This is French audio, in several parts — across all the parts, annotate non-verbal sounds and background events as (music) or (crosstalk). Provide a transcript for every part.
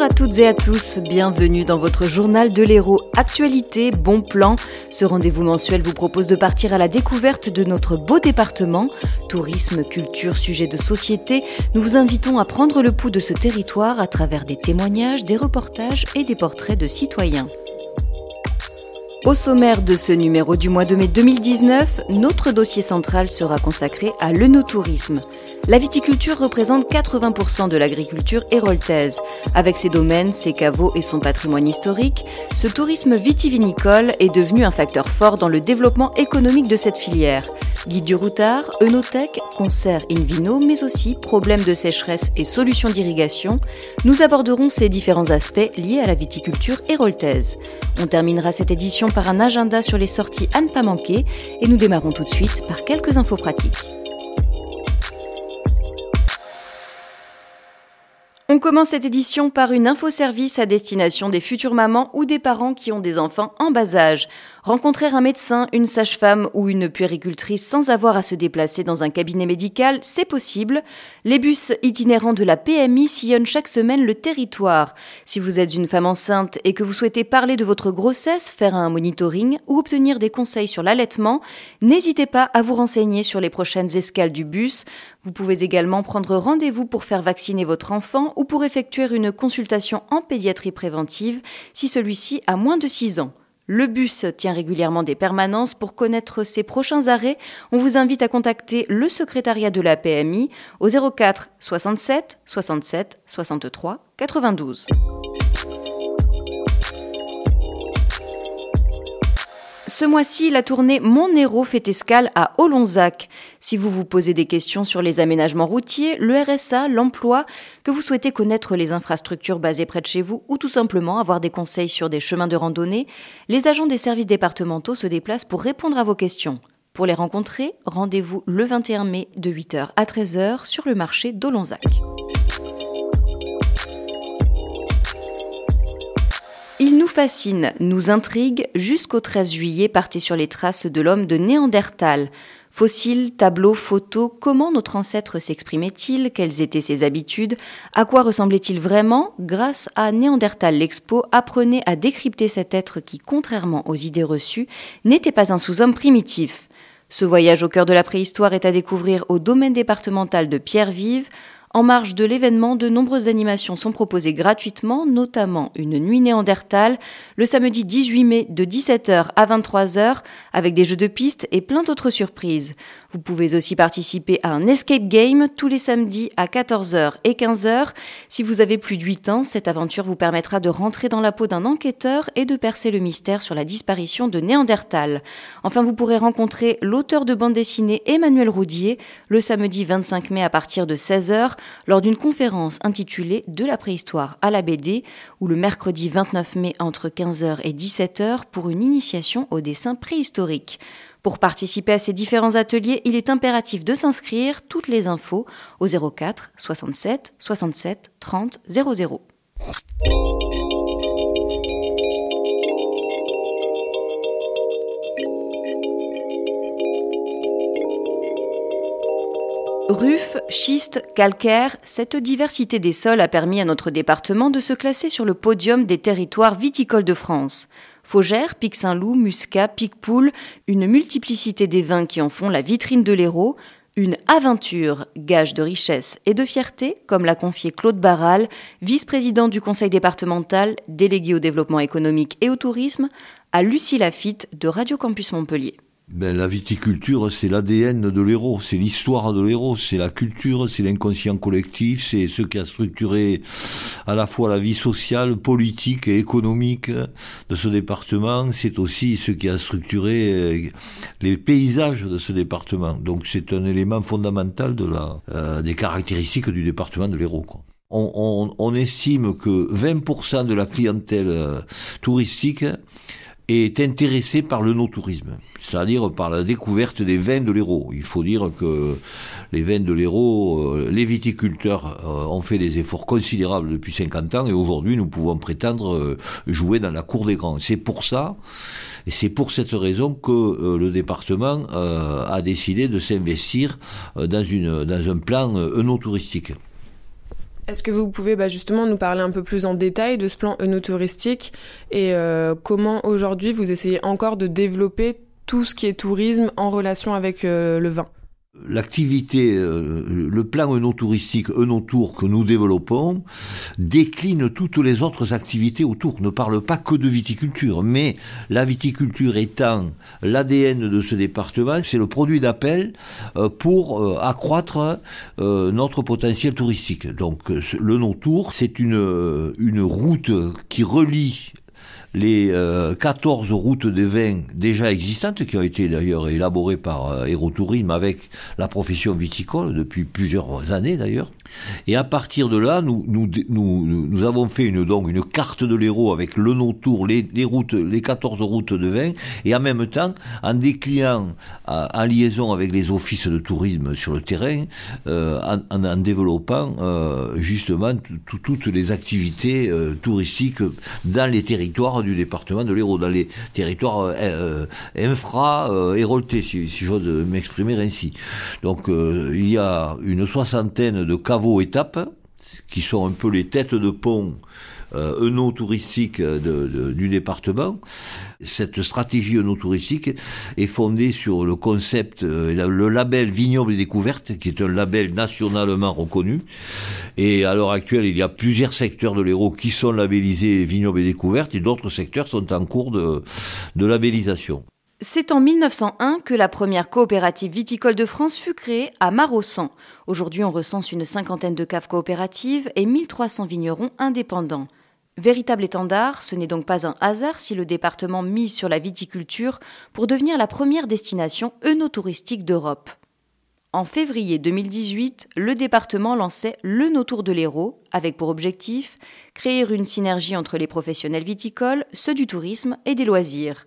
Bonjour à toutes et à tous, bienvenue dans votre journal de l'Hérault. Actualité, bon plan. Ce rendez-vous mensuel vous propose de partir à la découverte de notre beau département. Tourisme, culture, sujet de société, nous vous invitons à prendre le pouls de ce territoire à travers des témoignages, des reportages et des portraits de citoyens. Au sommaire de ce numéro du mois de mai 2019, notre dossier central sera consacré à l'œnotourisme. La viticulture représente 80% de l'agriculture héroltaise. Avec ses domaines, ses caveaux et son patrimoine historique, ce tourisme vitivinicole est devenu un facteur fort dans le développement économique de cette filière. Guide du routard, œnothèque, concert in vino, mais aussi problèmes de sécheresse et solutions d'irrigation, nous aborderons ces différents aspects liés à la viticulture héroltaise. On terminera cette édition par un agenda sur les sorties à ne pas manquer et nous démarrons tout de suite par quelques infos pratiques. On commence cette édition par une info-service à destination des futures mamans ou des parents qui ont des enfants en bas âge. Rencontrer un médecin, une sage-femme ou une puéricultrice sans avoir à se déplacer dans un cabinet médical, c'est possible. Les bus itinérants de la PMI sillonnent chaque semaine le territoire. Si vous êtes une femme enceinte et que vous souhaitez parler de votre grossesse, faire un monitoring ou obtenir des conseils sur l'allaitement, n'hésitez pas à vous renseigner sur les prochaines escales du bus. Vous pouvez également prendre rendez-vous pour faire vacciner votre enfant ou pour effectuer une consultation en pédiatrie préventive si celui-ci a moins de 6 ans. Le bus tient régulièrement des permanences pour connaître ses prochains arrêts. On vous invite à contacter le secrétariat de la PMI au 04 67 67 63 92. Ce mois-ci, la tournée Mon Héros fait escale à Olonzac. Si vous vous posez des questions sur les aménagements routiers, le RSA, l'emploi, que vous souhaitez connaître les infrastructures basées près de chez vous ou tout simplement avoir des conseils sur des chemins de randonnée, les agents des services départementaux se déplacent pour répondre à vos questions. Pour les rencontrer, rendez-vous le 21 mai de 8h à 13h sur le marché d'Olonzac. Fascine, nous intrigue, jusqu'au 13 juillet, partez sur les traces de l'homme de Néandertal. Fossiles, tableaux, photos, comment notre ancêtre s'exprimait-il? Quelles étaient ses habitudes? À quoi ressemblait-il vraiment? Grâce à Néandertal l'Expo, apprenez à décrypter cet être qui, contrairement aux idées reçues, n'était pas un sous-homme primitif. Ce voyage au cœur de la préhistoire est à découvrir au domaine départemental de Pierre-Vive, en marge de l'événement, de nombreuses animations sont proposées gratuitement, notamment une nuit néandertale le samedi 18 mai de 17h à 23h avec des jeux de piste et plein d'autres surprises. Vous pouvez aussi participer à un escape game tous les samedis à 14h et 15h. Si vous avez plus de 8 ans, cette aventure vous permettra de rentrer dans la peau d'un enquêteur et de percer le mystère sur la disparition de Néandertal. Enfin, vous pourrez rencontrer l'auteur de bande dessinée Emmanuel Roudier le samedi 25 mai à partir de 16h lors d'une conférence intitulée De la préhistoire à la BD ou le mercredi 29 mai entre 15h et 17h pour une initiation au dessin préhistorique. Pour participer à ces différents ateliers, il est impératif de s'inscrire. Toutes les infos au 04 67 67 30 00. Ruf, schiste, calcaire, cette diversité des sols a permis à notre département de se classer sur le podium des territoires viticoles de France. Faugère, Pic Saint-Loup, Muscat, Picpoul, une multiplicité des vins qui en font la vitrine de l'Hérault, une aventure, gage de richesse et de fierté, comme l'a confié Claude Barral, vice-président du conseil départemental, délégué au développement économique et au tourisme, à Lucie Lafitte de Radio Campus Montpellier ben, la viticulture, c'est l'ADN de l'héros, c'est l'histoire de l'héros, c'est la culture, c'est l'inconscient collectif, c'est ce qui a structuré à la fois la vie sociale, politique et économique de ce département, c'est aussi ce qui a structuré euh, les paysages de ce département. Donc c'est un élément fondamental de la, euh, des caractéristiques du département de l'héros. On, on, on, estime que 20% de la clientèle euh, touristique est intéressé par le no-tourisme, c'est-à-dire par la découverte des vins de l'Hérault. Il faut dire que les vins de l'Hérault, euh, les viticulteurs euh, ont fait des efforts considérables depuis 50 ans et aujourd'hui nous pouvons prétendre euh, jouer dans la cour des grands. C'est pour ça, et c'est pour cette raison que le département a décidé de s'investir dans, dans un plan œnotouristique. Est-ce que vous pouvez bah, justement nous parler un peu plus en détail de ce plan œnotouristique et euh, comment aujourd'hui vous essayez encore de développer tout ce qui est tourisme en relation avec euh, le vin? L'activité, euh, le plan œnotouristique Œnotour que nous développons décline toutes les autres activités autour, ne parle pas que de viticulture, mais la viticulture étant l'ADN de ce département, c'est le produit d'appel euh, pour euh, accroître notre potentiel touristique. Donc le Tour, c'est une, une route qui relie les 14 euh, routes de vin déjà existantes, qui ont été d'ailleurs élaborées par euh, Aérotourisme avec la profession viticole depuis plusieurs années d'ailleurs. Et à partir de là, nous, avons fait une, carte de l'Hérault avec le no-tour, les, routes, les 14 routes de vin, et en même temps, en déclinant, en liaison avec les offices de tourisme sur le terrain, euh, en, développant euh, justement toutes les activités euh, touristiques dans les territoires du département de l'Hérault, dans les territoires infra-héroltés, si, si j'ose m'exprimer ainsi. Donc il y a une soixantaine de cas étapes, qui sont un peu les têtes de pont euh, touristiques du département. Cette stratégie œno-touristique est fondée sur le concept, euh, le label Vignoble et Découverte, qui est un label nationalement reconnu. Et à l'heure actuelle, il y a plusieurs secteurs de l'Hérault qui sont labellisés Vignoble et Découverte, et d'autres secteurs sont en cours de, de labellisation. C'est en 1901 que la première coopérative viticole de France fut créée à Marossan. Aujourd'hui, on recense une cinquantaine de caves coopératives et 1300 vignerons indépendants. Véritable étendard, ce n'est donc pas un hasard si le département mise sur la viticulture pour devenir la première destination œnotouristique d'Europe. En février 2018, le département lançait le Tour de l'Hérault, avec pour objectif créer une synergie entre les professionnels viticoles, ceux du tourisme et des loisirs.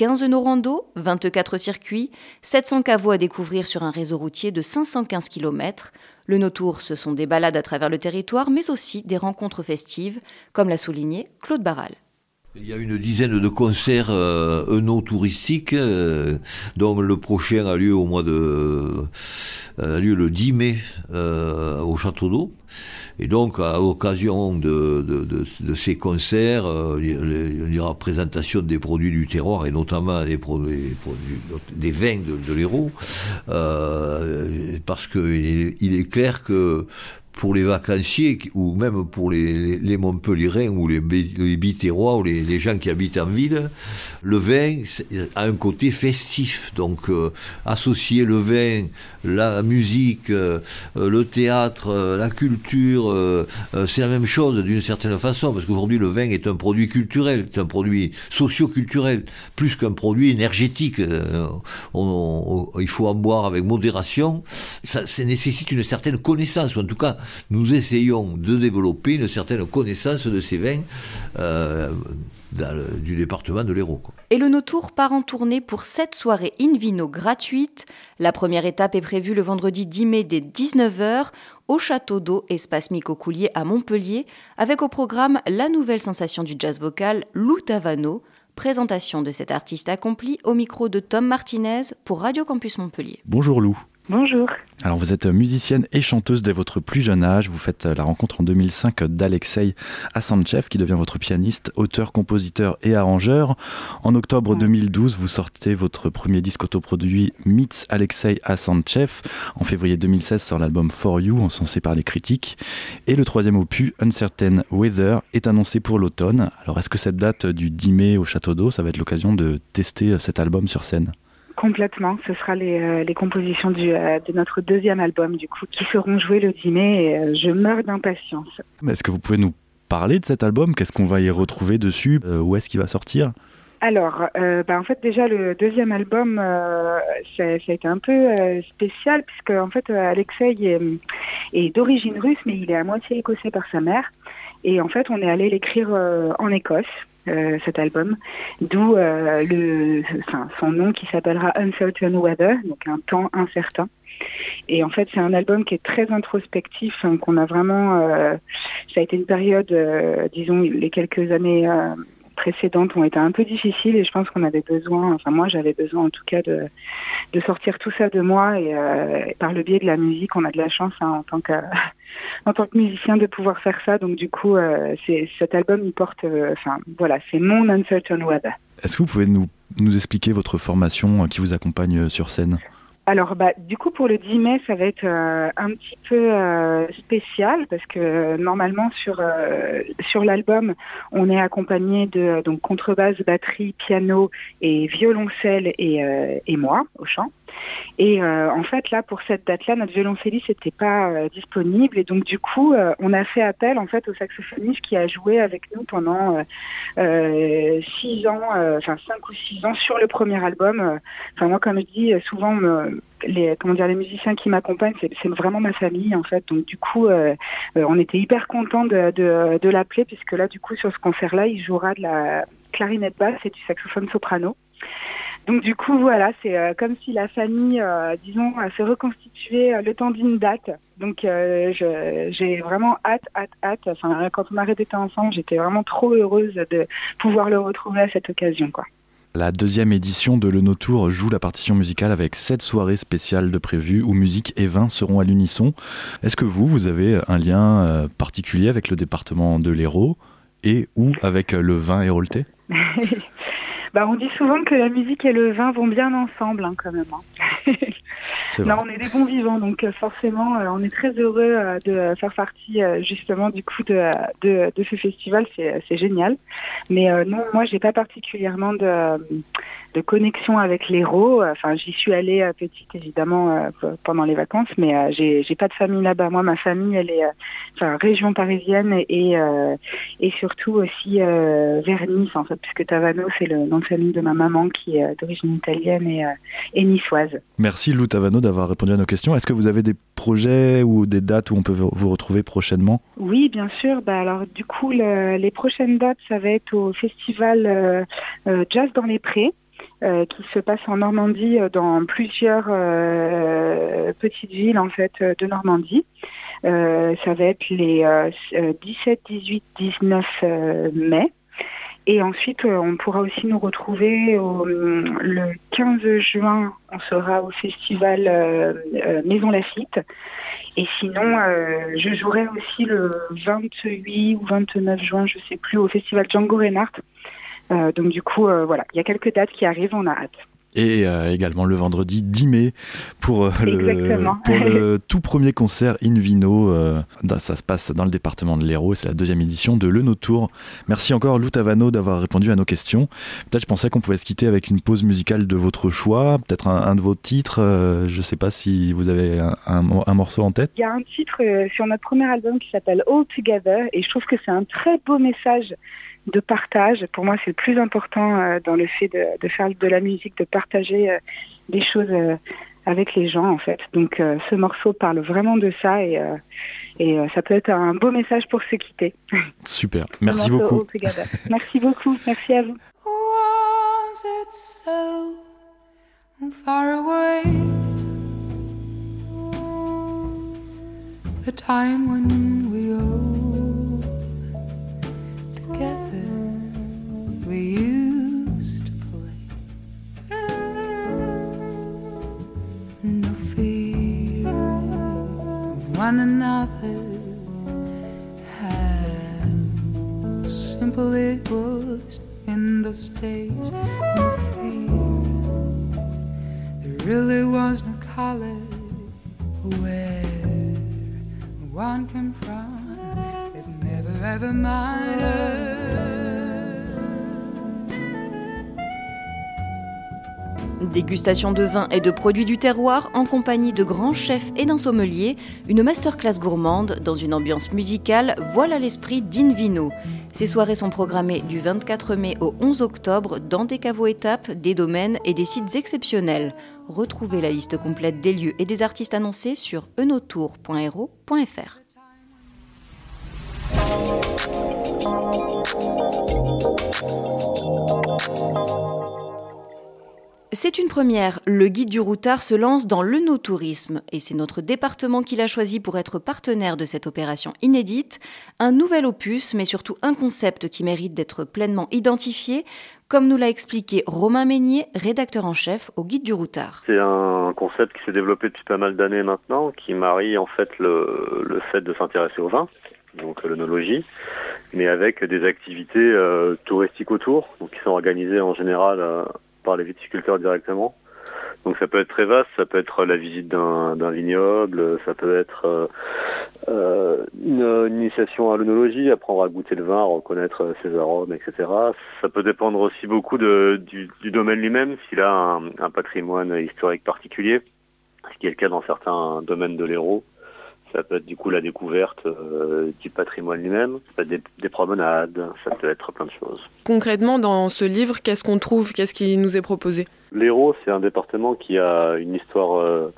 15 nœuds rando, 24 circuits, 700 caveaux à découvrir sur un réseau routier de 515 km. Le No-Tour, ce sont des balades à travers le territoire, mais aussi des rencontres festives, comme l'a souligné Claude Barral. Il y a une dizaine de concerts euh, touristiques, euh, dont le prochain a lieu au mois de a lieu le 10 mai euh, au Château d'Eau. Et donc, à l'occasion de, de, de, de, ces concerts, euh, il y aura présentation des produits du terroir et notamment des produits, des vins de, de l'Hérault, euh, parce qu'il il est clair que pour les vacanciers ou même pour les, les, Montpellierins ou les, les ou les, les, gens qui habitent en ville, le vin a un côté festif. Donc euh, associer le vin, la musique, euh, le théâtre, euh, la culture, c'est la même chose d'une certaine façon parce qu'aujourd'hui le vin est un produit culturel, c'est un produit socio-culturel plus qu'un produit énergétique. Il faut en boire avec modération. Ça, ça nécessite une certaine connaissance ou en tout cas nous essayons de développer une certaine connaissance de ces vins du département de l'Hérault. Et le Notour part en tournée pour sept soirées in vino gratuites. La première étape est prévue le vendredi 10 mai dès 19h au Château d'eau Espace Mico-Coulier à Montpellier, avec au programme la nouvelle sensation du jazz vocal, Lou Tavano. Présentation de cet artiste accompli au micro de Tom Martinez pour Radio Campus Montpellier. Bonjour Lou. Bonjour. Alors vous êtes musicienne et chanteuse dès votre plus jeune âge. Vous faites la rencontre en 2005 d'Alexei Assanchev qui devient votre pianiste, auteur, compositeur et arrangeur. En octobre 2012, vous sortez votre premier disque autoproduit Meets Alexei Assanchev. En février 2016 sort l'album For You, encensé par les critiques. Et le troisième opus, Uncertain Weather, est annoncé pour l'automne. Alors est-ce que cette date du 10 mai au Château d'Eau, ça va être l'occasion de tester cet album sur scène? Complètement. Ce sera les, euh, les compositions du, euh, de notre deuxième album, du coup, qui seront jouées le 10 mai. Et, euh, je meurs d'impatience. Est-ce que vous pouvez nous parler de cet album? Qu'est-ce qu'on va y retrouver dessus? Où est-ce qu'il va sortir? Alors, euh, bah en fait déjà le deuxième album, euh, ça, ça, a été un peu euh, spécial puisque en fait Alexei est, est d'origine russe mais il est à moitié écossais par sa mère et en fait on est allé l'écrire en Écosse euh, cet album, d'où euh, le, son nom qui s'appellera Uncertain Weather, donc un temps incertain. Et en fait, c'est un album qui est très introspectif, hein, qu'on a vraiment. Euh, ça a été une période, disons, les quelques années précédentes ont été un peu difficiles et je pense qu'on avait besoin, enfin moi j'avais besoin en tout cas de, de sortir tout ça de moi et, par le biais de la musique, on a de la chance hein, en tant que (laughs) en tant que musicien de pouvoir faire ça. Donc du coup, c'est cet album il porte, enfin voilà, c'est mon Uncertain Weather. Est-ce que vous pouvez nous, nous expliquer votre formation qui vous accompagne sur scène? Alors, bah, du coup, pour le 10 mai, ça va être euh, un petit peu euh, spécial parce que euh, normalement sur sur l'album, on est accompagné de donc contrebasse, batterie, piano et violoncelle et, et moi au chant. Et euh, en fait, là, pour cette date-là, notre violoncelliste n'était pas euh, disponible. Et donc, du coup, euh, on a fait appel en fait au saxophoniste qui a joué avec nous pendant six ans, enfin cinq ou six ans sur le premier album. Enfin, moi, comme je dis, souvent, les, comment dire, les musiciens qui m'accompagnent, c'est vraiment ma famille, en fait. Donc, du coup, on était hyper contents de, de l'appeler, puisque là, du coup, sur ce concert-là, il jouera de la clarinette basse et du saxophone soprano. Donc du coup, voilà, c'est euh, comme si la famille, euh, disons, s'est reconstituée euh, le temps d'une date. Donc j'ai vraiment hâte, hâte, hâte. Enfin, quand on arrêté ensemble, j'étais vraiment trop heureuse de pouvoir le retrouver à cette occasion, quoi. La deuxième édition de Le No Tour joue la partition musicale avec sept soirées spéciales de prévues où musique et vin seront à l'unisson. Est-ce que vous, vous avez un lien particulier avec le département de l'Hérault et ou avec le vin héroltais (laughs) Bah, on dit souvent que la musique et le vin vont bien ensemble, hein, quand même. Hein. (laughs) non, on est des bons vivants, donc euh, forcément, euh, on est très heureux euh, de faire partie justement du coup de, de, ce festival. C'est génial. Mais non, moi, j'ai pas particulièrement de de connexion avec l'Hérault. Enfin, j'y suis allée euh, petite évidemment euh, pendant les vacances, mais euh, j'ai, j'ai pas de famille là-bas. Moi, ma famille, elle est enfin, région parisienne et et surtout aussi vers Nice en fait, puisque Tavano c'est le nom de famille de ma maman qui est d'origine italienne et, et niçoise. Merci Lou Tavano d'avoir répondu à nos questions. Est-ce que vous avez des projets ou des dates où on peut vous retrouver prochainement? Oui, bien sûr. Bah alors du coup, les prochaines dates, ça va être au festival Jazz dans les Prés. Euh, qui se passe en Normandie euh, dans plusieurs euh, petites villes fait de Normandie. ça va être les 17, 18, 19 mai. Et ensuite, on pourra aussi nous retrouver le 15 juin, on sera au festival Maison Lafitte. Et sinon, je jouerai aussi le 28 ou 29 juin, je ne sais plus, au festival Django Reinhardt euh, donc du coup, euh, voilà, il y a quelques dates qui arrivent, on a hâte et euh, également le vendredi 10 mai pour, le, (laughs) tout premier concert In Vino. ça se passe dans le département de l'Hérault et c'est la deuxième édition de Le No Tour. Merci encore Lou Tavano d'avoir répondu à nos questions. Peut-être je pensais qu'on pouvait se quitter avec une pause musicale de votre choix, peut-être un, de vos titres. je ne sais pas si vous avez un, un, morceau en tête. Il y a un titre sur notre premier album qui s'appelle All Together et je trouve que c'est un très beau message de partage. Pour moi, c'est le plus important euh, dans le fait de, faire de la musique, de partager euh, des choses euh, avec les gens, en fait. Donc, ce morceau parle vraiment de ça et, et ça peut être un beau message pour se quitter. Super, merci beaucoup. merci beaucoup, merci à vous. the time when we we Dégustation de vin et de produits du terroir en compagnie de grands chefs et d'un sommelier, une masterclass gourmande dans une ambiance musicale, voilà l'esprit d'Invino. Ces soirées sont programmées du 24 mai au 11 octobre dans des caveaux étapes, des domaines et des sites exceptionnels. Retrouvez la liste complète des lieux et des artistes annoncés sur enotour.hero.fr. C'est une première. Le guide du routard se lance dans le no-tourisme et c'est notre département qui l'a choisi pour être partenaire de cette opération inédite. Un nouvel opus, mais surtout un concept qui mérite d'être pleinement identifié, comme nous l'a expliqué Romain Meignier, rédacteur en chef au guide du routard. C'est un concept qui s'est développé depuis pas mal d'années maintenant, qui marie en fait le, fait de s'intéresser au vin, donc l'œnologie, mais avec des activités euh, touristiques autour, qui sont organisées en général euh, par les viticulteurs directement. Donc ça peut être très vaste, ça peut être la visite d'un vignoble, ça peut être euh, euh, une, initiation à l'œnologie, apprendre à goûter le vin, reconnaître ses arômes, etc. Ça peut dépendre aussi beaucoup du, domaine lui-même, s'il a un, un, patrimoine historique particulier, ce qui est le cas dans certains domaines de l'Hérault. Ça peut être du coup la découverte euh, du patrimoine lui-même, ça peut être des, promenades, ça peut être plein de choses. Concrètement, dans ce livre, qu'est-ce qu'on trouve? Qu'est-ce qui nous est proposé? L'Hérault, c'est un département qui a une histoire euh,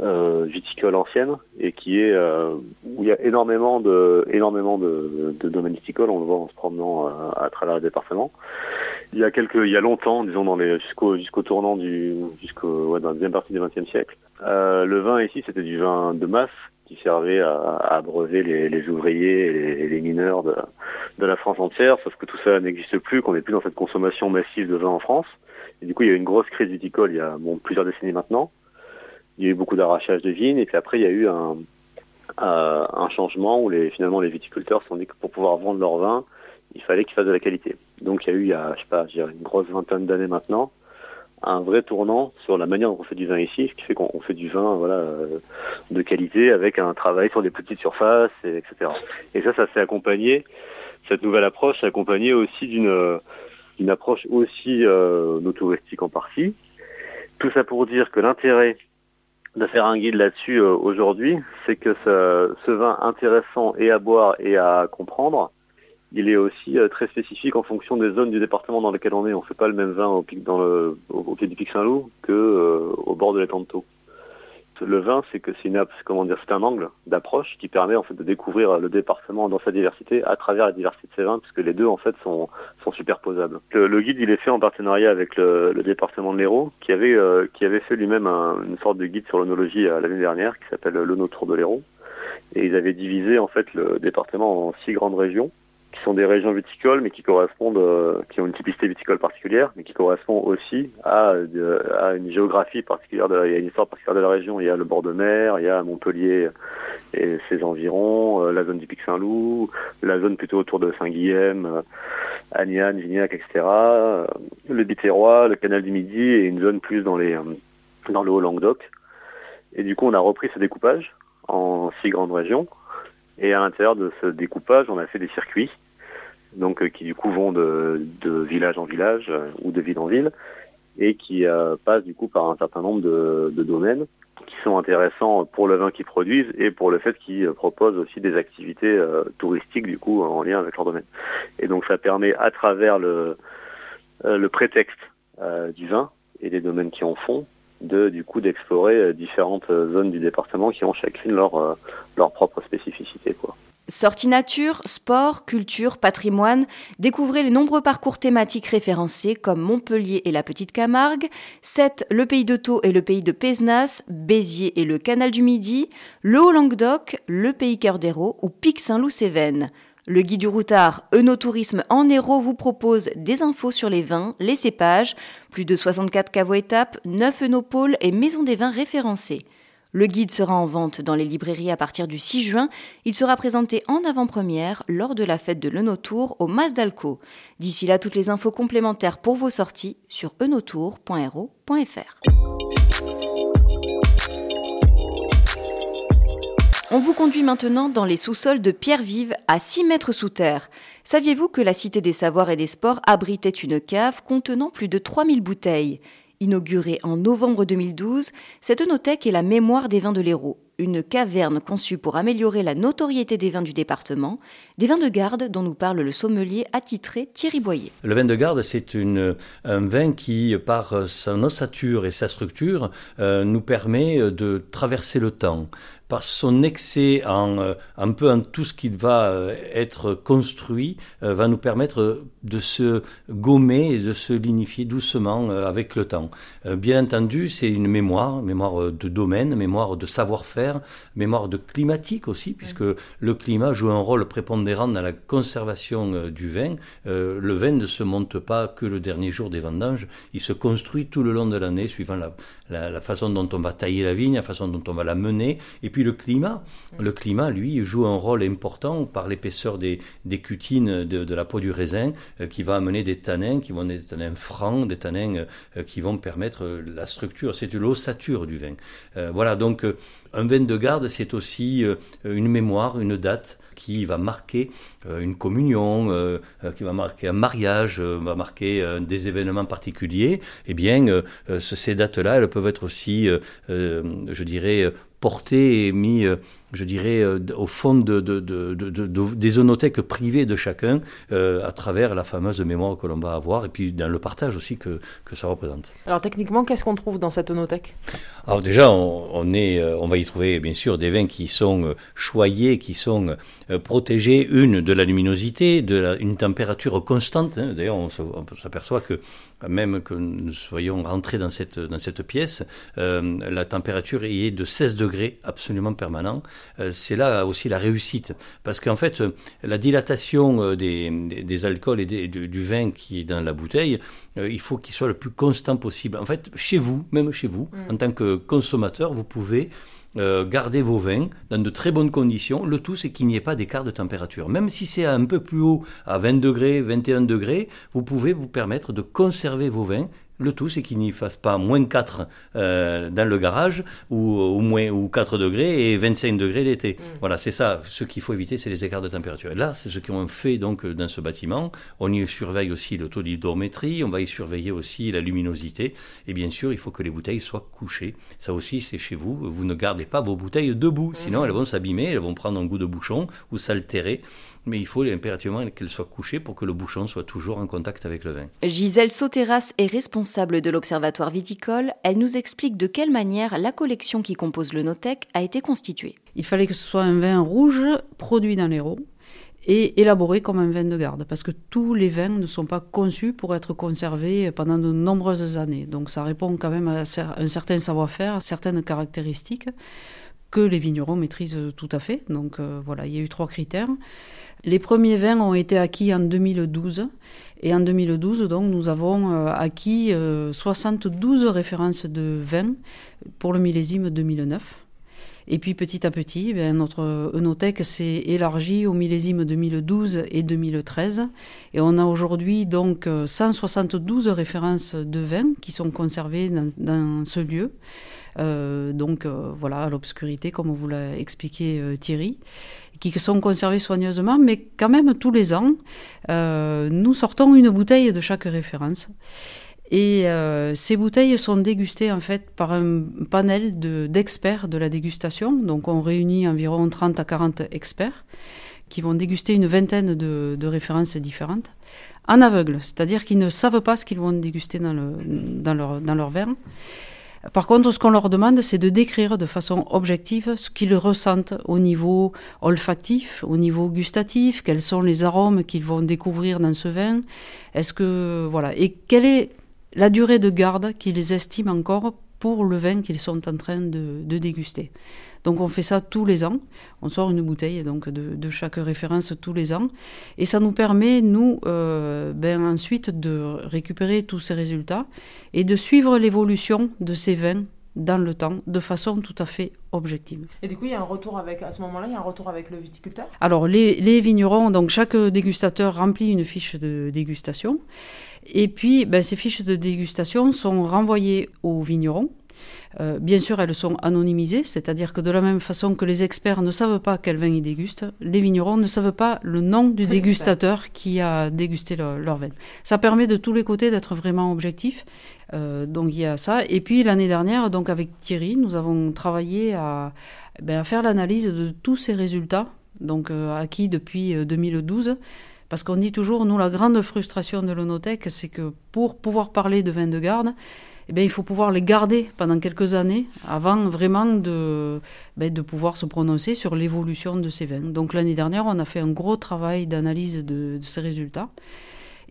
euh, viticole ancienne et qui est où il y a énormément de énormément de, domaines viticoles. On le voit en se promenant à travers le département. Il y a quelques, il y a longtemps, disons dans les jusqu'au jusqu'au tournant du jusqu'au dans la deuxième partie du XXe siècle, le vin ici c'était du vin de masse qui servait à, abreuver les, ouvriers et les, mineurs de, la France entière, sauf que tout ça n'existe plus, qu'on n'est plus dans cette consommation massive de vin en France. Et du coup, il y a eu une grosse crise viticole il y a plusieurs décennies maintenant. Il y a eu beaucoup d'arrachage de vignes, et puis après, il y a eu un, un changement où les, finalement les viticulteurs se sont dit que pour pouvoir vendre leur vin, il fallait qu'ils fassent de la qualité. Donc il y a eu, il y a, je sais pas, une grosse vingtaine d'années maintenant, un vrai tournant sur la manière dont on fait du vin ici, ce qui fait qu'on fait du vin voilà, euh, de qualité avec un travail sur des petites surfaces, et, etc. Et ça, ça s'est accompagné, cette nouvelle approche s'est accompagnée aussi d'une une approche aussi euh, en partie. Tout ça pour dire que l'intérêt de faire un guide là-dessus euh, aujourd'hui, c'est que ce, ce, vin intéressant et à boire et à comprendre, il est aussi euh, très spécifique en fonction des zones du département dans lesquelles on est. On ne fait pas le même vin au, pied du pic Saint-Loup que euh, au bord de l'étang Le vin, c'est que c'est un angle d'approche qui permet en fait de découvrir le département dans sa diversité à travers la diversité de ses vins, puisque les deux en fait sont, superposables. Le, guide, il est fait en partenariat avec le, département de l'Hérault, qui avait euh, qui avait fait lui-même une sorte de guide sur l'onologie l'année dernière, qui s'appelle l'Ono Tour de l'Hérault. Et ils avaient divisé en fait le département en six grandes régions qui sont des régions viticoles, mais qui correspondent, euh, qui ont une typicité viticole particulière, mais qui correspondent aussi à, à une géographie particulière, il y a une histoire particulière de la région. Il y a le bord de mer, il y a Montpellier et ses environs, euh, la zone du Pic Saint-Loup, la zone plutôt autour de Saint-Guilhem, euh, Agnan, Vignac, etc. Le Biterrois, le canal du Midi et une zone plus dans le Haut-Languedoc. Et du coup, on a repris ce découpage en six grandes régions. Et à l'intérieur de ce découpage, on a fait des circuits donc euh, qui du coup vont de, village en village euh, ou de ville en ville, et qui euh, passent du coup par un certain nombre de, domaines qui sont intéressants pour le vin qu'ils produisent et pour le fait qu'ils proposent aussi des activités touristiques du coup en lien avec leur domaine. Et donc ça permet à travers le, le prétexte du vin et des domaines qui en font d'explorer différentes zones du département qui ont chacune leur leur propre spécificité quoi. Sortie nature, sport, culture, patrimoine, découvrez les nombreux parcours thématiques référencés comme Montpellier et la Petite Camargue, 7 le pays de Thau et le pays de Pézenas, Béziers et le Canal du Midi, le Haut-Languedoc, le pays Cœur d'Hérault ou Pic-Saint-Loup-Cévennes. Le guide du routard Eunotourisme en Hérault vous propose des infos sur les vins, les cépages, plus de 64 caveaux étapes, 9 œnopoles et maisons des vins référencées. Le guide sera en vente dans les librairies à partir du 6 juin. Il sera présenté en avant-première lors de la fête de l'Eunotour au Mas d'Alco. D'ici là, toutes les infos complémentaires pour vos sorties sur eunotour.ro.fr. On vous conduit maintenant dans les sous-sols de Pierre Vive à 6 mètres sous terre. Saviez-vous que la Cité des Savoirs et des Sports abritait une cave contenant plus de 3000 bouteilles? Inaugurée en novembre 2012, cette œnothèque est la mémoire des vins de l'Hérault, une caverne conçue pour améliorer la notoriété des vins du département, des vins de garde dont nous parle le sommelier attitré Thierry Boyer. Le vin de garde, c'est un vin qui, par son ossature et sa structure, euh, nous permet de traverser le temps par son excès en euh, un peu en tout ce qui va euh, être construit, va nous permettre de se gommer et de se lignifier doucement avec le temps. bien entendu, c'est une mémoire, mémoire de domaine, mémoire de savoir-faire, mémoire de climatique aussi, puisque le climat joue un rôle prépondérant dans la conservation du vin. le vin ne se monte pas que le dernier jour des vendanges, il se construit tout le long de l'année, suivant la, la, la façon dont on va tailler la vigne, la façon dont on va la mener, et puis le climat. Le climat, lui, joue un rôle important par l'épaisseur des, des cutines de, la peau du raisin, euh, qui va amener des tanins, qui vont être des tanins francs, des tanins euh, qui vont permettre euh, la structure, c'est l'ossature du vin. voilà, donc un vin de garde, c'est aussi une mémoire, une date qui va marquer une communion, qui va marquer un mariage, va marquer des événements particuliers. Eh bien, ces dates-là, elles peuvent être aussi, je dirais, porté et mis euh, je dirais, euh, au fond de, de, de, des onothèques privées de chacun euh, à travers la fameuse mémoire que l'on va avoir et puis dans le partage aussi que, que ça représente. Alors techniquement, qu'est-ce qu'on trouve dans cette onothèque? Alors déjà, on, est, euh, on va y trouver bien sûr des vins qui sont choyés, qui sont protégés, une, de la luminosité, de la, une température constante. Hein. D'ailleurs, on s'aperçoit que même que nous soyons rentrés dans cette, dans cette pièce, la température y est de 16 degrés absolument permanent. Euh, c'est là aussi la réussite. Parce qu'en fait, euh, la dilatation euh, des, des, alcools et du, vin qui est dans la bouteille, il faut qu'il soit le plus constant possible. En fait, chez vous, même chez vous, mm. en tant que consommateur, vous pouvez garder vos vins dans de très bonnes conditions. Le tout, c'est qu'il n'y ait pas d'écart de température. Même si c'est un peu plus haut, à 20 degrés, 21 degrés, vous pouvez vous permettre de conserver vos vins le tout, c'est qu'il n'y fasse pas moins 4 euh, dans le garage ou, moins, ou 4 degrés et 25 degrés l'été. Mm. Voilà, c'est ça. Ce qu'il faut éviter, c'est les écarts de température. Et là, c'est ce qu'on fait donc dans ce bâtiment. On y surveille aussi le taux d'hydrométrie, on va y surveiller aussi la luminosité. Et bien sûr, il faut que les bouteilles soient couchées. Ça aussi, c'est chez vous. Vous ne gardez pas vos bouteilles debout, sinon mm. elles vont s'abîmer, elles vont prendre un goût de bouchon ou s'altérer mais il faut impérativement qu'elle soit couchée pour que le bouchon soit toujours en contact avec le vin. Gisèle Sauterras est responsable de l'Observatoire viticole. Elle nous explique de quelle manière la collection qui compose le Notec a été constituée. Il fallait que ce soit un vin rouge produit dans l'Hérault et élaboré comme un vin de garde, parce que tous les vins ne sont pas conçus pour être conservés pendant de nombreuses années. Donc ça répond quand même à un certain savoir-faire, à certaines caractéristiques que les vignerons maîtrisent tout à fait. Donc euh, voilà, il y a eu trois critères. Les premiers vins ont été acquis en 2012. Et en 2012, donc, nous avons euh, acquis 72 euh, références de vins pour le millésime 2009. Et puis petit à petit, eh notre œnothèque s'est élargie au millésime 2012 et 2013. Et on a aujourd'hui donc 172 références de vins qui sont conservées dans, ce lieu. Euh, donc voilà, à l'obscurité, comme vous l'a expliqué Thierry qui sont conservés soigneusement, mais quand même tous les ans, euh, nous sortons une bouteille de chaque référence. Et euh, ces bouteilles sont dégustées en fait par un panel d'experts de, la dégustation. Donc on réunit environ 30 à 40 experts qui vont déguster une vingtaine de, références différentes en aveugle, c'est-à-dire qu'ils ne savent pas ce qu'ils vont déguster dans leur verre. Par contre, ce qu'on leur demande, c'est de décrire de façon objective ce qu'ils ressentent au niveau olfactif, au niveau gustatif, quels sont les arômes qu'ils vont découvrir dans ce vin. Est-ce que voilà et quelle est la durée de garde qu'ils estiment encore pour le vin qu'ils sont en train de, de déguster. Donc on fait ça tous les ans. On sort une bouteille donc de, chaque référence tous les ans. Et ça nous permet, nous, euh, ben, ensuite de récupérer tous ces résultats et de suivre l'évolution de ces vins dans le temps de façon tout à fait objective. Et du coup, il y a un retour avec, à ce moment-là, il y a un retour avec le viticulteur? Alors, les, les, vignerons, donc chaque dégustateur remplit une fiche de dégustation. Et puis, ben, ces fiches de dégustation sont renvoyées aux vignerons Euh, bien sûr, elles sont anonymisées, c'est-à-dire que de la même façon que les experts ne savent pas quel vin ils dégustent, les vignerons ne savent pas le nom du dégustateur qui a dégusté leur, vin. Ça permet de tous les côtés d'être vraiment objectif. Euh, donc il y a ça. Et puis l'année dernière, donc avec Thierry, nous avons travaillé à, ben, à faire l'analyse de tous ces résultats, donc euh, acquis depuis 2012. Parce qu'on dit toujours, nous, la grande frustration de l'Onotech, c'est que pour pouvoir parler de vin de garde, eh bien, il faut pouvoir les garder pendant quelques années avant vraiment de, ben, de pouvoir se prononcer sur l'évolution de ces vins. Donc l'année dernière, on a fait un gros travail d'analyse de, ces résultats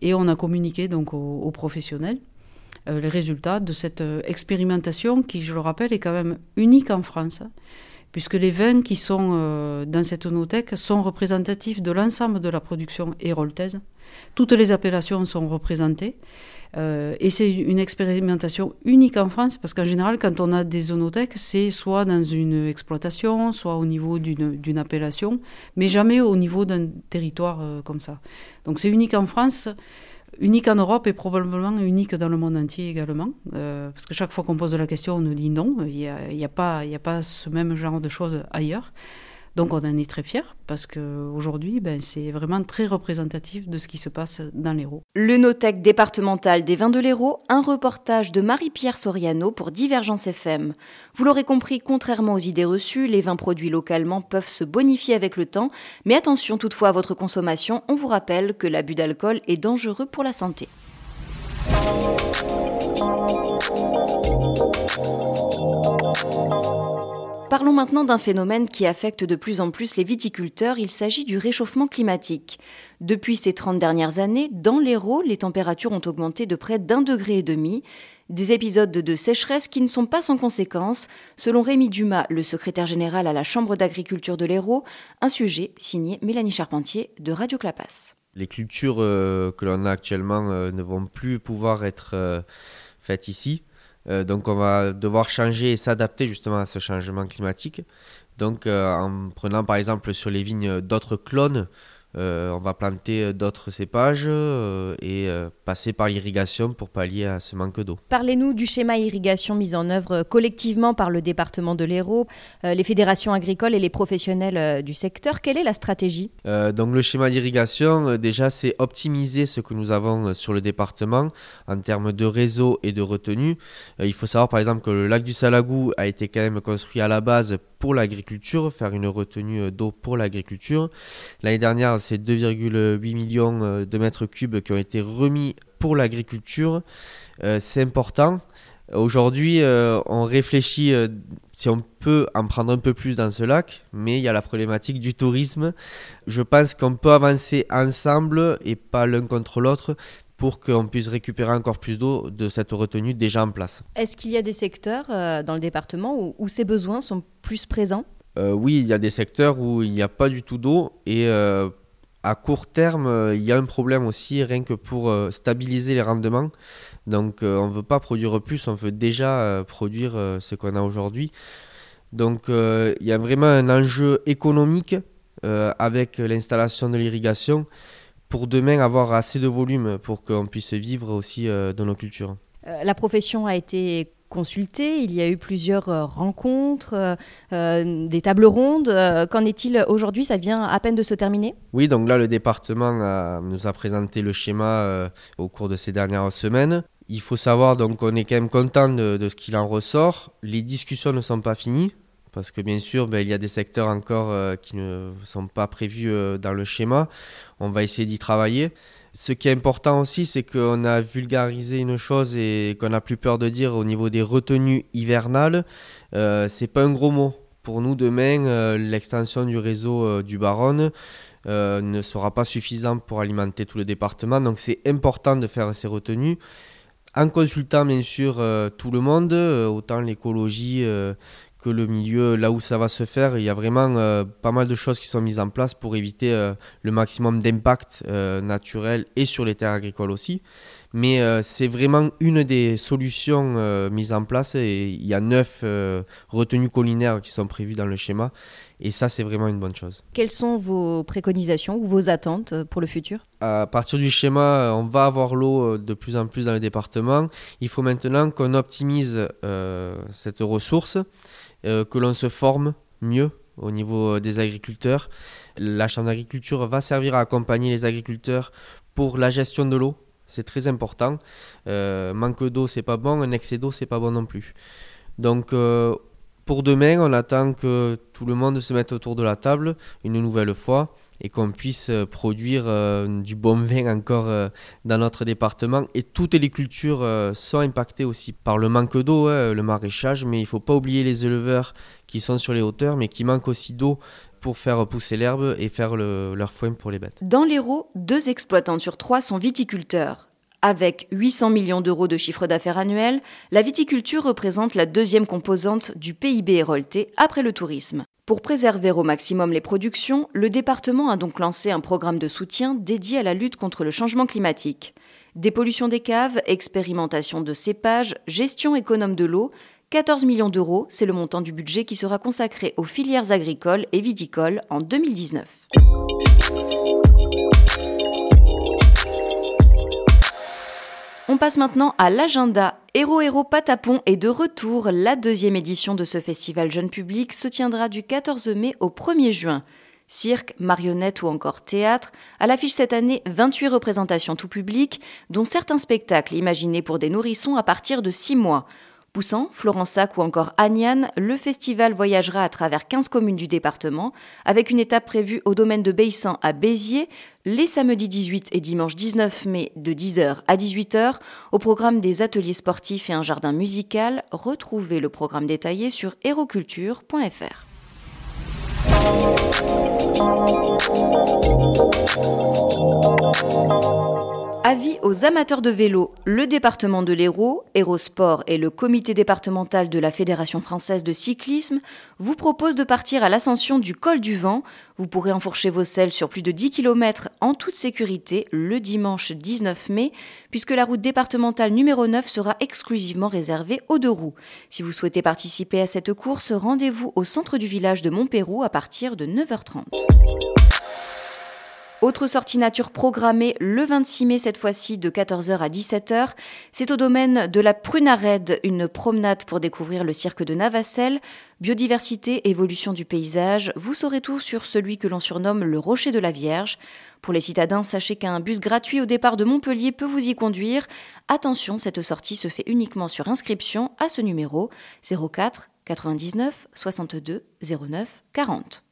et on a communiqué donc aux, professionnels euh, les résultats de cette euh, expérimentation qui, je le rappelle, est quand même unique en France puisque les vins qui sont euh, dans cette onothèque sont représentatifs de l'ensemble de la production héroltaise. Toutes les appellations sont représentées. Euh, et c'est une expérimentation unique en France, parce qu'en général, quand on a des onothèques, c'est soit dans une exploitation, soit au niveau d'une appellation, mais jamais au niveau d'un territoire euh, comme ça. Donc c'est unique en France unique en Europe et probablement unique dans le monde entier également. Euh, parce que chaque fois qu'on pose la question, on nous dit non, il n'y a pas ce même genre de choses ailleurs. Donc on en est très fiers parce qu'aujourd'hui, ben, c'est vraiment très représentatif de ce qui se passe dans l'Hérault. Le Notec départemental des vins de l'Hérault, un reportage de Marie-Pierre Soriano pour Divergence FM. Vous l'aurez compris, contrairement aux idées reçues, les vins produits localement peuvent se bonifier avec le temps, mais attention toutefois à votre consommation, on vous rappelle que l'abus d'alcool est dangereux pour la santé. Parlons maintenant d'un phénomène qui affecte de plus en plus les viticulteurs, il s'agit du réchauffement climatique. Depuis ces 30 dernières années, dans l'Hérault, les températures ont augmenté de près d'un degré et demi, des épisodes de sécheresse qui ne sont pas sans conséquences, selon Rémi Dumas, le secrétaire général à la Chambre d'agriculture de l'Hérault, un sujet signé Mélanie Charpentier de Radio Clapas. Les cultures euh, que l'on a actuellement euh, ne vont plus pouvoir être euh, faites ici. Euh, donc on va devoir changer et s'adapter justement à ce changement climatique. Donc euh, en prenant par exemple sur les vignes d'autres clones, on va planter d'autres cépages euh, et euh, passer par l'irrigation pour pallier à ce manque d'eau. Parlez-nous du schéma irrigation mis en œuvre collectivement par le département de l'Hérault, les fédérations agricoles et les professionnels du secteur. Quelle est la stratégie? Donc le schéma d'irrigation, déjà, c'est optimiser ce que nous avons sur le département en termes de réseau et de retenue. il faut savoir par exemple que le lac du Salagou a été quand même construit à la base pour l'agriculture, faire une retenue d'eau pour l'agriculture. L'année dernière, c'est 2,8 millions euh, de mètres cubes qui ont été remis pour l'agriculture. Euh, c'est important. Aujourd'hui, euh, on réfléchit si on peut en prendre un peu plus dans ce lac, mais il y a la problématique du tourisme. Je pense qu'on peut avancer ensemble et pas l'un contre l'autre pour qu'on puisse récupérer encore plus d'eau de cette retenue déjà en place. Est-ce qu'il y a des secteurs dans le département où, ces besoins sont plus présents? Oui, il y a des secteurs où il n'y a pas du tout d'eau et à court terme, euh, il y a un problème aussi, rien que pour euh, stabiliser les rendements. Donc euh, on ne veut pas produire plus, on veut déjà produire ce qu'on a aujourd'hui. Donc il y a vraiment un enjeu économique avec l'installation de l'irrigation pour demain avoir assez de volume pour qu'on puisse vivre aussi de nos cultures. la profession a été consulté. Il y a eu plusieurs euh, rencontres, euh, euh, des tables rondes. Qu'en est-il aujourd'hui? Ça vient à peine de se terminer? Oui, donc là, le département nous a présenté le schéma au cours de ces dernières semaines. Il faut savoir donc qu'on est quand même content de, ce qu'il en ressort. Les discussions ne sont pas finies parce que bien sûr, ben, il y a des secteurs encore qui ne sont pas prévus dans le schéma. On va essayer d'y travailler. Ce qui est important aussi, c'est qu'on a vulgarisé une chose et qu'on n'a plus peur de dire au niveau des retenues hivernales. Euh, c'est pas un gros mot. Pour nous, demain, euh, l'extension du réseau euh, du Baronne euh, ne sera pas suffisante pour alimenter tout le département. Donc c'est important de faire ces retenues en consultant bien sûr tout le monde, autant l'écologie que le milieu, là où ça va se faire, il y a vraiment euh, pas mal de choses qui sont mises en place pour éviter euh, le maximum d'impact euh, naturel et sur les terres agricoles aussi. Mais c'est vraiment une des solutions mises en place. Et il y a neuf retenues collinaires qui sont prévues dans le schéma. Et ça, c'est vraiment une bonne chose. Quelles sont vos préconisations ou vos attentes pour le futur? À partir du schéma, on va avoir l'eau de plus en plus dans le département. Il faut maintenant qu'on optimise cette ressource, que l'on se forme mieux au niveau des agriculteurs. La Chambre d'agriculture va servir à accompagner les agriculteurs pour la gestion de l'eau, c'est très important. Euh, manque d'eau, c'est pas bon. Un excès d'eau, c'est pas bon non plus. Donc, euh, pour demain, on attend que tout le monde se mette autour de la table une nouvelle fois et qu'on puisse euh, produire du bon vin encore dans notre département. Et toutes les cultures sont impactées aussi par le manque d'eau, hein, le maraîchage, mais il ne faut pas oublier les éleveurs qui sont sur les hauteurs, mais qui manquent aussi d'eau pour faire pousser l'herbe et faire leur foin pour les bêtes. Dans l'Hérault, deux exploitants sur trois sont viticulteurs. Avec 800 millions d'euros de chiffre d'affaires annuel, la viticulture représente la deuxième composante du PIB hérolté après le tourisme. Pour préserver au maximum les productions, le département a donc lancé un programme de soutien dédié à la lutte contre le changement climatique. Dépollution des caves, expérimentation de cépages, gestion économe de l'eau, 14 millions d'euros, c'est le montant du budget qui sera consacré aux filières agricoles et viticoles en 2019. On passe maintenant à l'agenda. Héros Héros Patapon est de retour. La deuxième édition de ce festival jeune public se tiendra du 14 mai au 1er juin. Cirque, marionnette ou encore théâtre, à l'affiche cette année 28 représentations tout public, dont certains spectacles imaginés pour des nourrissons à partir de 6 mois. Poussant, Florensac ou encore Agnan, le festival voyagera à travers 15 communes du département, avec une étape prévue au domaine de Baissan à Béziers, les samedis 18 et dimanche 19 mai de 10h à 18h, au programme des ateliers sportifs et un jardin musical. Retrouvez le programme détaillé sur héroculture.fr. Avis aux amateurs de vélo, le département de l'Hérault, Hérosport et le comité départemental de la Fédération française de cyclisme vous proposent de partir à l'ascension du col du vent. Vous pourrez enfourcher vos selles sur plus de 10 km en toute sécurité le dimanche 19 mai, puisque la route départementale numéro 9 sera exclusivement réservée aux deux roues. Si vous souhaitez participer à cette course, rendez-vous au centre du village de Montpérou à partir de 9h30. Autre sortie nature programmée le 26 mai cette fois-ci de 14h à 17h. C'est au domaine de la Prunarède, une promenade pour découvrir le cirque de Navacelle. Biodiversité, évolution du paysage, vous saurez tout sur celui que l'on surnomme le Rocher de la Vierge. Pour les citadins, sachez qu'un bus gratuit au départ de Montpellier peut vous y conduire. Attention, cette sortie se fait uniquement sur inscription à ce numéro 04 99 62 09 40.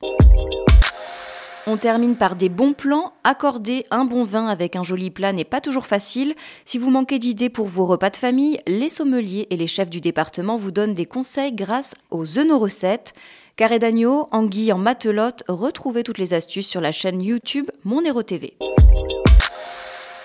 On termine par des bons plans. Accorder un bon vin avec un joli plat n'est pas toujours facile. Si vous manquez d'idées pour vos repas de famille, les sommeliers et les chefs du département vous donnent des conseils grâce aux recettes. Carré d'agneau, anguille en matelote, retrouvez toutes les astuces sur la chaîne YouTube Mon Héros TV.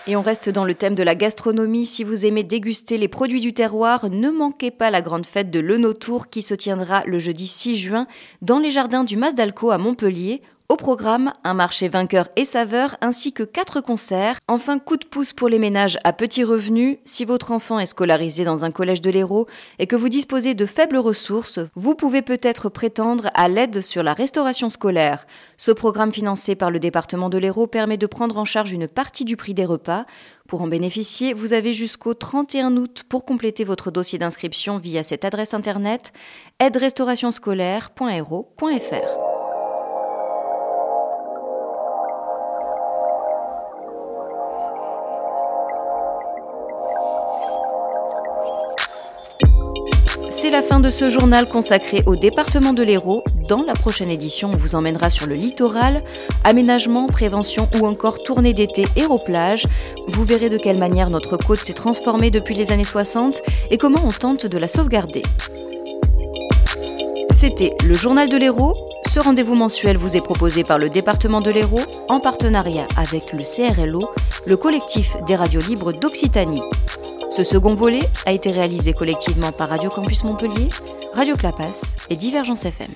Et on reste dans le thème de la gastronomie. Si vous aimez déguster les produits du terroir, ne manquez pas la grande fête de l'Eunotour qui se tiendra le jeudi 6 juin dans les jardins du Mas d'Alco à Montpellier. Au programme, un marché vainqueur et saveur ainsi que quatre concerts. Enfin, coup de pouce pour les ménages à petits revenus. Si votre enfant est scolarisé dans un collège de l'Hérault et que vous disposez de faibles ressources, vous pouvez peut-être prétendre à l'aide sur la restauration scolaire. Ce programme financé par le département de l'Hérault permet de prendre en charge une partie du prix des repas. Pour en bénéficier, vous avez jusqu'au 31 août pour compléter votre dossier d'inscription via cette adresse internet aide-restaurationscolaire.hérault.fr. ce journal consacré au département de l'Hérault. Dans la prochaine édition, on vous emmènera sur le littoral, aménagement, prévention ou encore tournée d'été Hérault-Plage. Vous verrez de quelle manière notre côte s'est transformée depuis les années 60 et comment on tente de la sauvegarder. C'était le journal de l'Hérault. Ce rendez-vous mensuel vous est proposé par le département de l'Hérault en partenariat avec le CRLO, le collectif des radios libres d'Occitanie. Ce second volet a été réalisé collectivement par Radio Campus Montpellier, Radio Clapas et Divergence FM.